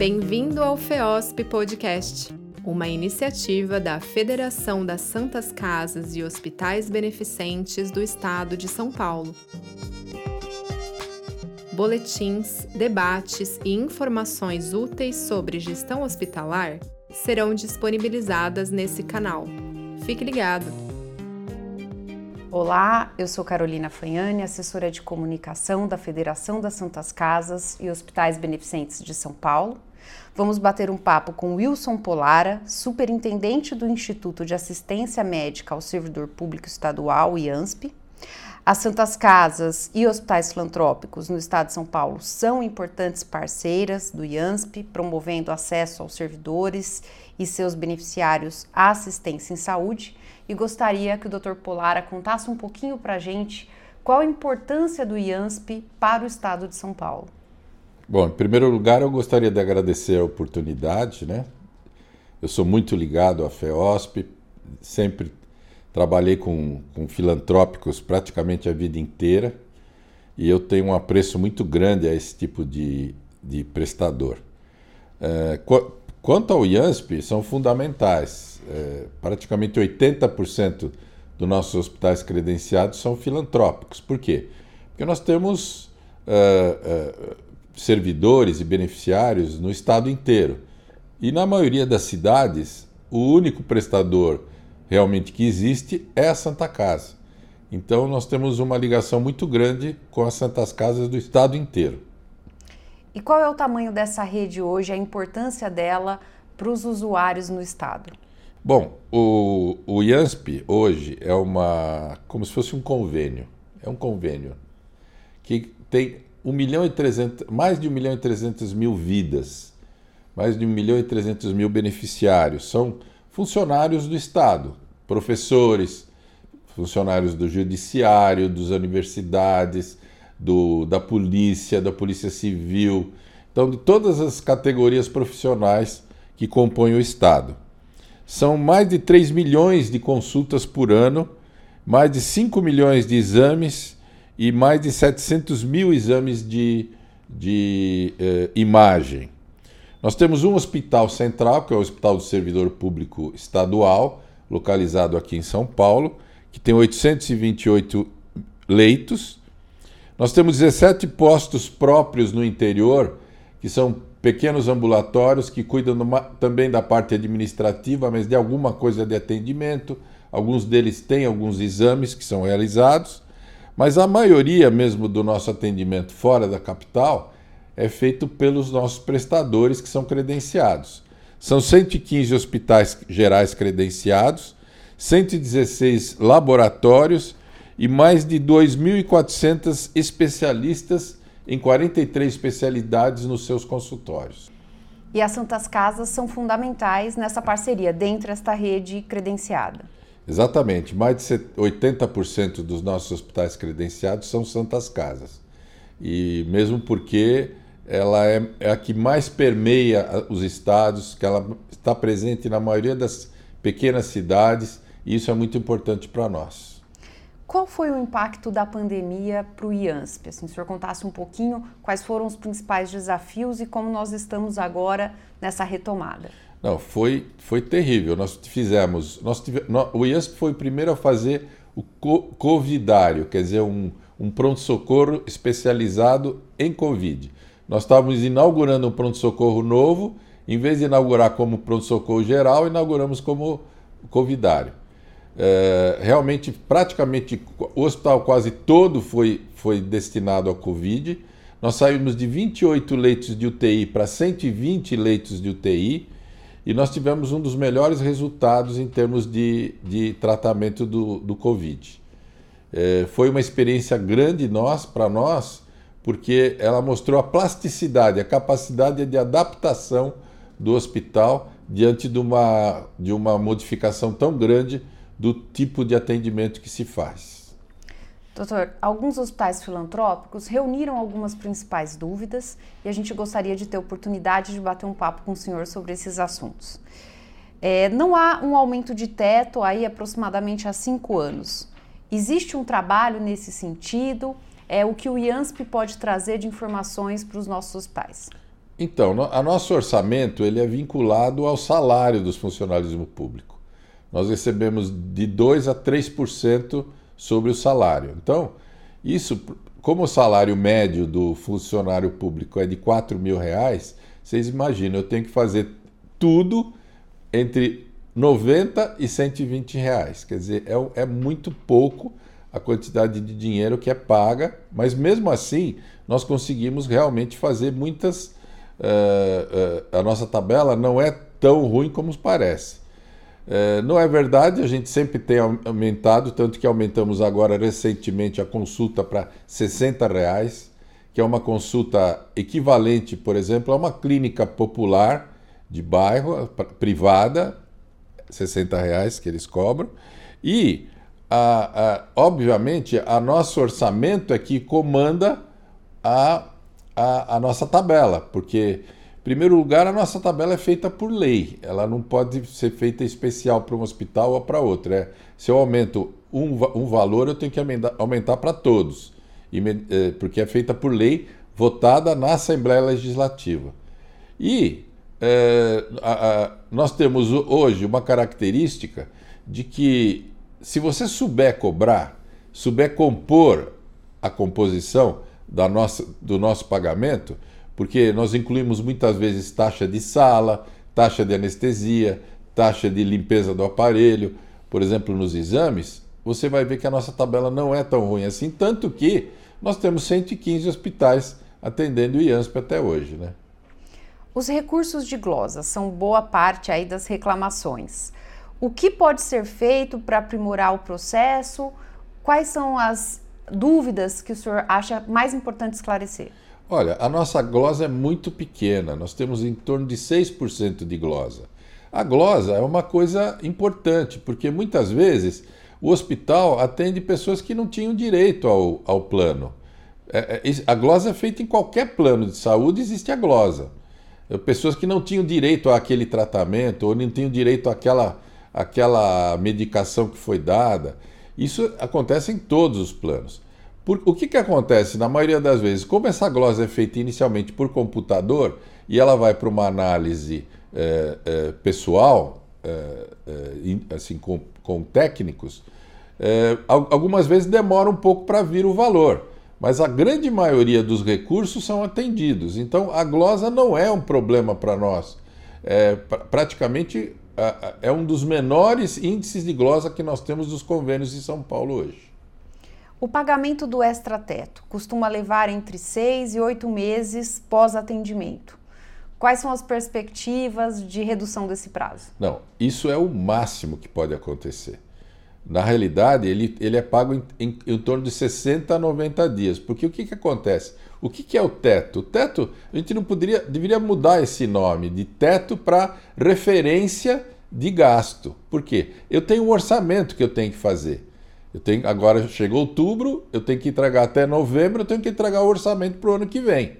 Bem-vindo ao FEOSP Podcast, uma iniciativa da Federação das Santas Casas e Hospitais Beneficentes do Estado de São Paulo. Boletins, debates e informações úteis sobre gestão hospitalar serão disponibilizadas nesse canal. Fique ligado! Olá, eu sou Carolina Fanhani, assessora de comunicação da Federação das Santas Casas e Hospitais Beneficentes de São Paulo. Vamos bater um papo com Wilson Polara, superintendente do Instituto de Assistência Médica ao Servidor Público Estadual, IANSP. As Santas Casas e hospitais filantrópicos no estado de São Paulo são importantes parceiras do IANSP, promovendo acesso aos servidores e seus beneficiários à assistência em saúde e gostaria que o Dr. Polara contasse um pouquinho para a gente qual a importância do IANSP para o estado de São Paulo. Bom, em primeiro lugar, eu gostaria de agradecer a oportunidade, né? Eu sou muito ligado à FEOSP, sempre trabalhei com, com filantrópicos praticamente a vida inteira e eu tenho um apreço muito grande a esse tipo de, de prestador. É, quanto ao IANSP, são fundamentais é, praticamente 80% dos nossos hospitais credenciados são filantrópicos. Por quê? Porque nós temos é, servidores e beneficiários no estado inteiro. E na maioria das cidades, o único prestador realmente que existe é a Santa Casa. Então nós temos uma ligação muito grande com as Santas Casas do estado inteiro. E qual é o tamanho dessa rede hoje, a importância dela para os usuários no estado? Bom, o, o IANSP hoje é uma. como se fosse um convênio. É um convênio que tem 1 milhão e 300, mais de 1 milhão e 300 mil vidas, mais de 1 milhão e 300 mil beneficiários. São funcionários do Estado, professores, funcionários do Judiciário, das universidades, do, da polícia, da Polícia Civil. Então, de todas as categorias profissionais que compõem o Estado. São mais de 3 milhões de consultas por ano, mais de 5 milhões de exames e mais de 700 mil exames de, de eh, imagem. Nós temos um hospital central, que é o Hospital do Servidor Público Estadual, localizado aqui em São Paulo, que tem 828 leitos. Nós temos 17 postos próprios no interior, que são pequenos ambulatórios que cuidam também da parte administrativa, mas de alguma coisa de atendimento. Alguns deles têm alguns exames que são realizados, mas a maioria mesmo do nosso atendimento fora da capital é feito pelos nossos prestadores que são credenciados. São 115 hospitais gerais credenciados, 116 laboratórios e mais de 2.400 especialistas em 43 especialidades nos seus consultórios. E as Santas Casas são fundamentais nessa parceria, dentro desta rede credenciada. Exatamente. Mais de 80% dos nossos hospitais credenciados são Santas Casas. E mesmo porque ela é, é a que mais permeia os estados, que ela está presente na maioria das pequenas cidades, e isso é muito importante para nós. Qual foi o impacto da pandemia para o IANSP? Assim, se o senhor contasse um pouquinho quais foram os principais desafios e como nós estamos agora nessa retomada. Não, foi, foi terrível. Nós fizemos. Nós tive, o IANSP foi o primeiro a fazer o Covidário, quer dizer, um, um pronto-socorro especializado em Covid. Nós estávamos inaugurando um pronto-socorro novo, em vez de inaugurar como pronto-socorro geral, inauguramos como Covidário. É, realmente, praticamente, o hospital quase todo foi, foi destinado à Covid. Nós saímos de 28 leitos de UTI para 120 leitos de UTI e nós tivemos um dos melhores resultados em termos de, de tratamento do, do Covid. É, foi uma experiência grande nós, para nós, porque ela mostrou a plasticidade, a capacidade de adaptação do hospital diante de uma, de uma modificação tão grande do tipo de atendimento que se faz. Doutor, alguns hospitais filantrópicos reuniram algumas principais dúvidas e a gente gostaria de ter oportunidade de bater um papo com o senhor sobre esses assuntos. É, não há um aumento de teto aí aproximadamente há cinco anos. Existe um trabalho nesse sentido? É o que o IANSP pode trazer de informações para os nossos hospitais? Então, no, a nosso orçamento ele é vinculado ao salário dos funcionalismo público. Nós recebemos de 2 a 3% sobre o salário. Então, isso, como o salário médio do funcionário público é de 4 mil reais, vocês imaginam, eu tenho que fazer tudo entre 90 e 120 reais. Quer dizer, é, é muito pouco a quantidade de dinheiro que é paga, mas mesmo assim nós conseguimos realmente fazer muitas. Uh, uh, a nossa tabela não é tão ruim como parece. Uh, não é verdade, a gente sempre tem aumentado, tanto que aumentamos agora recentemente a consulta para 60 reais, que é uma consulta equivalente, por exemplo, a uma clínica popular de bairro, privada, 60 reais que eles cobram, e a, a, obviamente, a nosso orçamento é que comanda a, a, a, nossa tabela, porque, primeiro lugar, a nossa tabela é feita por lei, ela não pode ser feita especial para um hospital ou para outro. É, se eu aumento um, um valor, eu tenho que aumentar, para todos, e, é, porque é feita por lei votada na Assembleia Legislativa. E é, nós temos hoje uma característica de que se você souber cobrar, souber compor a composição da nossa, do nosso pagamento, porque nós incluímos muitas vezes taxa de sala, taxa de anestesia, taxa de limpeza do aparelho, por exemplo, nos exames, você vai ver que a nossa tabela não é tão ruim assim, tanto que nós temos 115 hospitais atendendo o IANSP até hoje, né? Os recursos de glosa são boa parte aí das reclamações. O que pode ser feito para aprimorar o processo? Quais são as dúvidas que o senhor acha mais importante esclarecer? Olha, a nossa glosa é muito pequena, nós temos em torno de 6% de glosa. A glosa é uma coisa importante, porque muitas vezes o hospital atende pessoas que não tinham direito ao, ao plano. É, é, a glosa é feita em qualquer plano de saúde, existe a glosa. Pessoas que não tinham direito àquele tratamento ou não tinham direito àquela aquela medicação que foi dada. Isso acontece em todos os planos. Por, o que, que acontece na maioria das vezes? Como essa glosa é feita inicialmente por computador e ela vai para uma análise é, é, pessoal, é, assim com, com técnicos, algumas vezes demora um pouco para vir o valor, mas a grande maioria dos recursos são atendidos. Então a glosa não é um problema para nós. É, praticamente é um dos menores índices de glosa que nós temos dos convênios de São Paulo hoje. O pagamento do extrateto costuma levar entre seis e oito meses pós-atendimento. Quais são as perspectivas de redução desse prazo? Não, isso é o máximo que pode acontecer. Na realidade, ele, ele é pago em, em, em torno de 60 a 90 dias. Porque o que, que acontece? O que, que é o teto? O teto, a gente não poderia, deveria mudar esse nome de teto para referência de gasto. Por quê? Eu tenho um orçamento que eu tenho que fazer. Eu tenho, agora chegou outubro, eu tenho que entregar até novembro, eu tenho que entregar o orçamento para o ano que vem.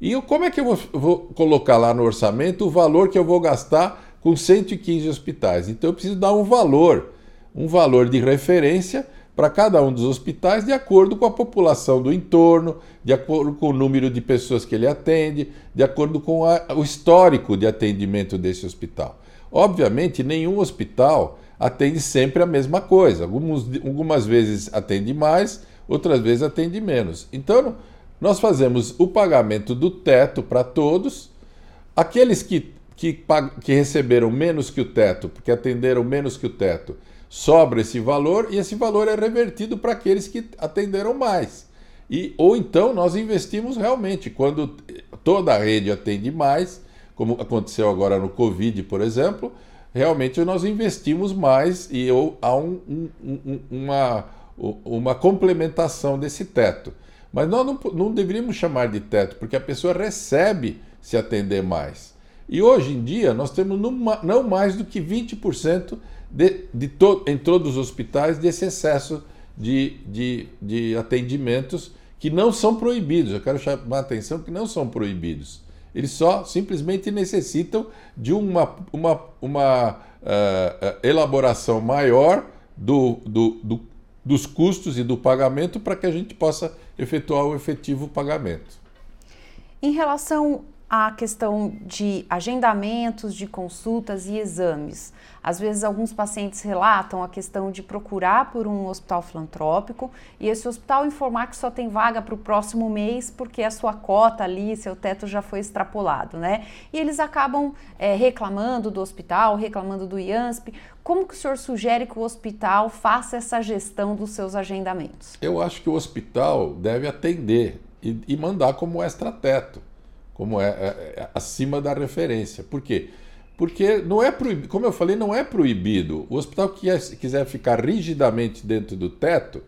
E eu, como é que eu vou, vou, colocar lá no orçamento o valor que eu vou gastar com 115 hospitais? Então eu preciso dar um valor, um valor de referência para cada um dos hospitais de acordo com a população do entorno, de acordo com o número de pessoas que ele atende, de acordo com a, o histórico de atendimento desse hospital. Obviamente, nenhum hospital atende sempre a mesma coisa. Alguns, algumas vezes atende mais, outras vezes atende menos. Então, nós fazemos o pagamento do teto para todos. Aqueles que, que, que receberam menos que o teto, porque atenderam menos que o teto, sobra esse valor e esse valor é revertido para aqueles que atenderam mais. E, ou então nós investimos realmente, quando toda a rede atende mais, como aconteceu agora no Covid, por exemplo, realmente nós investimos mais e ou, há um, um, um, uma, uma complementação desse teto. Mas nós não, não deveríamos chamar de teto, porque a pessoa recebe se atender mais. E hoje em dia nós temos não mais do que 20% de, de to, em todos os hospitais desse excesso de, de, de atendimentos que não são proibidos. Eu quero chamar a atenção que não são proibidos. Eles só simplesmente necessitam de uma, uma, uma uh, elaboração maior do, do, do, dos custos e do pagamento para que a gente possa efetuar o efetivo pagamento. Em relação a questão de agendamentos, de consultas e exames? Às vezes, alguns pacientes relatam a questão de procurar por um hospital filantrópico e esse hospital informar que só tem vaga para o próximo mês porque a sua cota ali, seu teto já foi extrapolado, né? E eles acabam é, reclamando do hospital, reclamando do IANSP. Como que o senhor sugere que o hospital faça essa gestão dos seus agendamentos? Eu acho que o hospital deve atender e, e mandar como extra-teto, como é, é, é acima da referência. Por quê? Porque não é proibido, como eu falei, não é proibido. O hospital que quiser ficar rigidamente dentro do teto,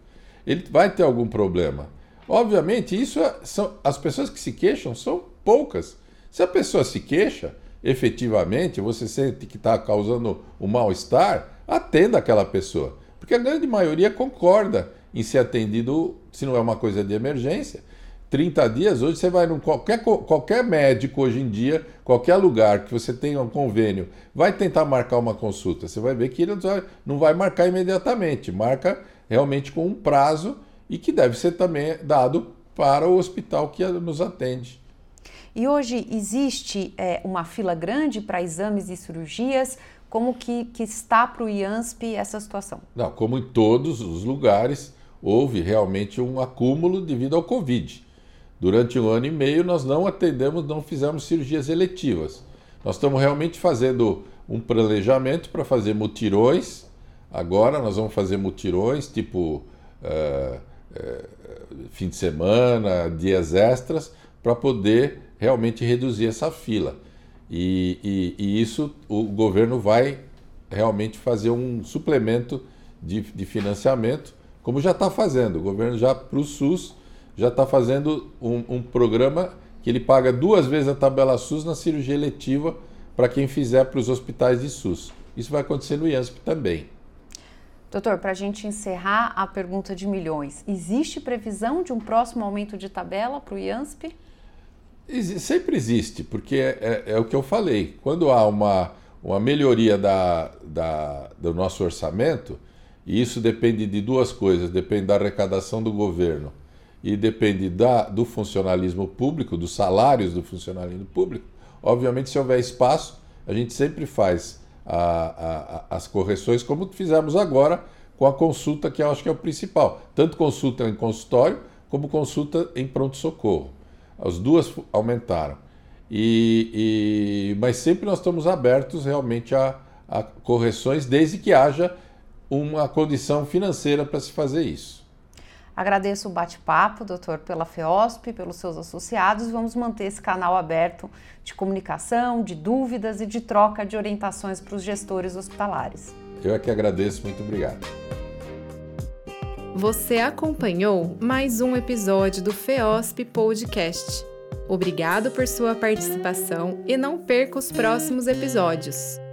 ele vai ter algum problema. Obviamente, isso é, são as pessoas que se queixam são poucas. Se a pessoa se queixa, efetivamente, você sente que está causando um mal-estar, atenda aquela pessoa. Porque a grande maioria concorda em ser atendido, se não é uma coisa de emergência, 30 dias, hoje você vai em qualquer, qualquer médico hoje em dia, qualquer lugar que você tenha um convênio, vai tentar marcar uma consulta. Você vai ver que ele não vai marcar imediatamente, marca realmente com um prazo e que deve ser também dado para o hospital que nos atende. E hoje existe é, uma fila grande para exames e cirurgias. Como que, que está para o IANSP essa situação? Não, como em todos os lugares, houve realmente um acúmulo devido ao Covid. Durante um ano e meio nós não atendemos, não fizemos cirurgias eletivas. Nós estamos realmente fazendo um planejamento para fazer mutirões. Agora nós vamos fazer mutirões, tipo uh, uh, fim de semana, dias extras, para poder realmente reduzir essa fila. E, e, e, isso o governo vai realmente fazer um suplemento de, de financiamento, como já está fazendo. O governo já para o SUS já está fazendo um, um, programa que ele paga duas vezes a tabela SUS na cirurgia eletiva para quem fizer para os hospitais de SUS. Isso vai acontecer no IANSP também. Doutor, para a gente encerrar a pergunta de milhões, existe previsão de um próximo aumento de tabela para o IANSP? Sempre existe, porque é, é, é, o que eu falei. Quando há uma, uma melhoria da, da, do nosso orçamento, e isso depende de duas coisas: depende da arrecadação do governo e depende da, do funcionalismo público, dos salários do funcionalismo público, obviamente, se houver espaço, a gente sempre faz a, a, as correções, como fizemos agora com a consulta, que eu acho que é o principal. Tanto consulta em consultório, como consulta em pronto-socorro. As duas aumentaram. E, e, mas sempre nós estamos abertos realmente a, a correções, desde que haja uma condição financeira para se fazer isso. Agradeço o bate-papo, doutor, pela FEOSP, pelos seus associados. Vamos manter esse canal aberto de comunicação, de dúvidas e de troca de orientações para os gestores hospitalares. Eu é que agradeço, muito obrigado. Você acompanhou mais um episódio do FEOSP Podcast. Obrigado por sua participação e não perca os próximos episódios.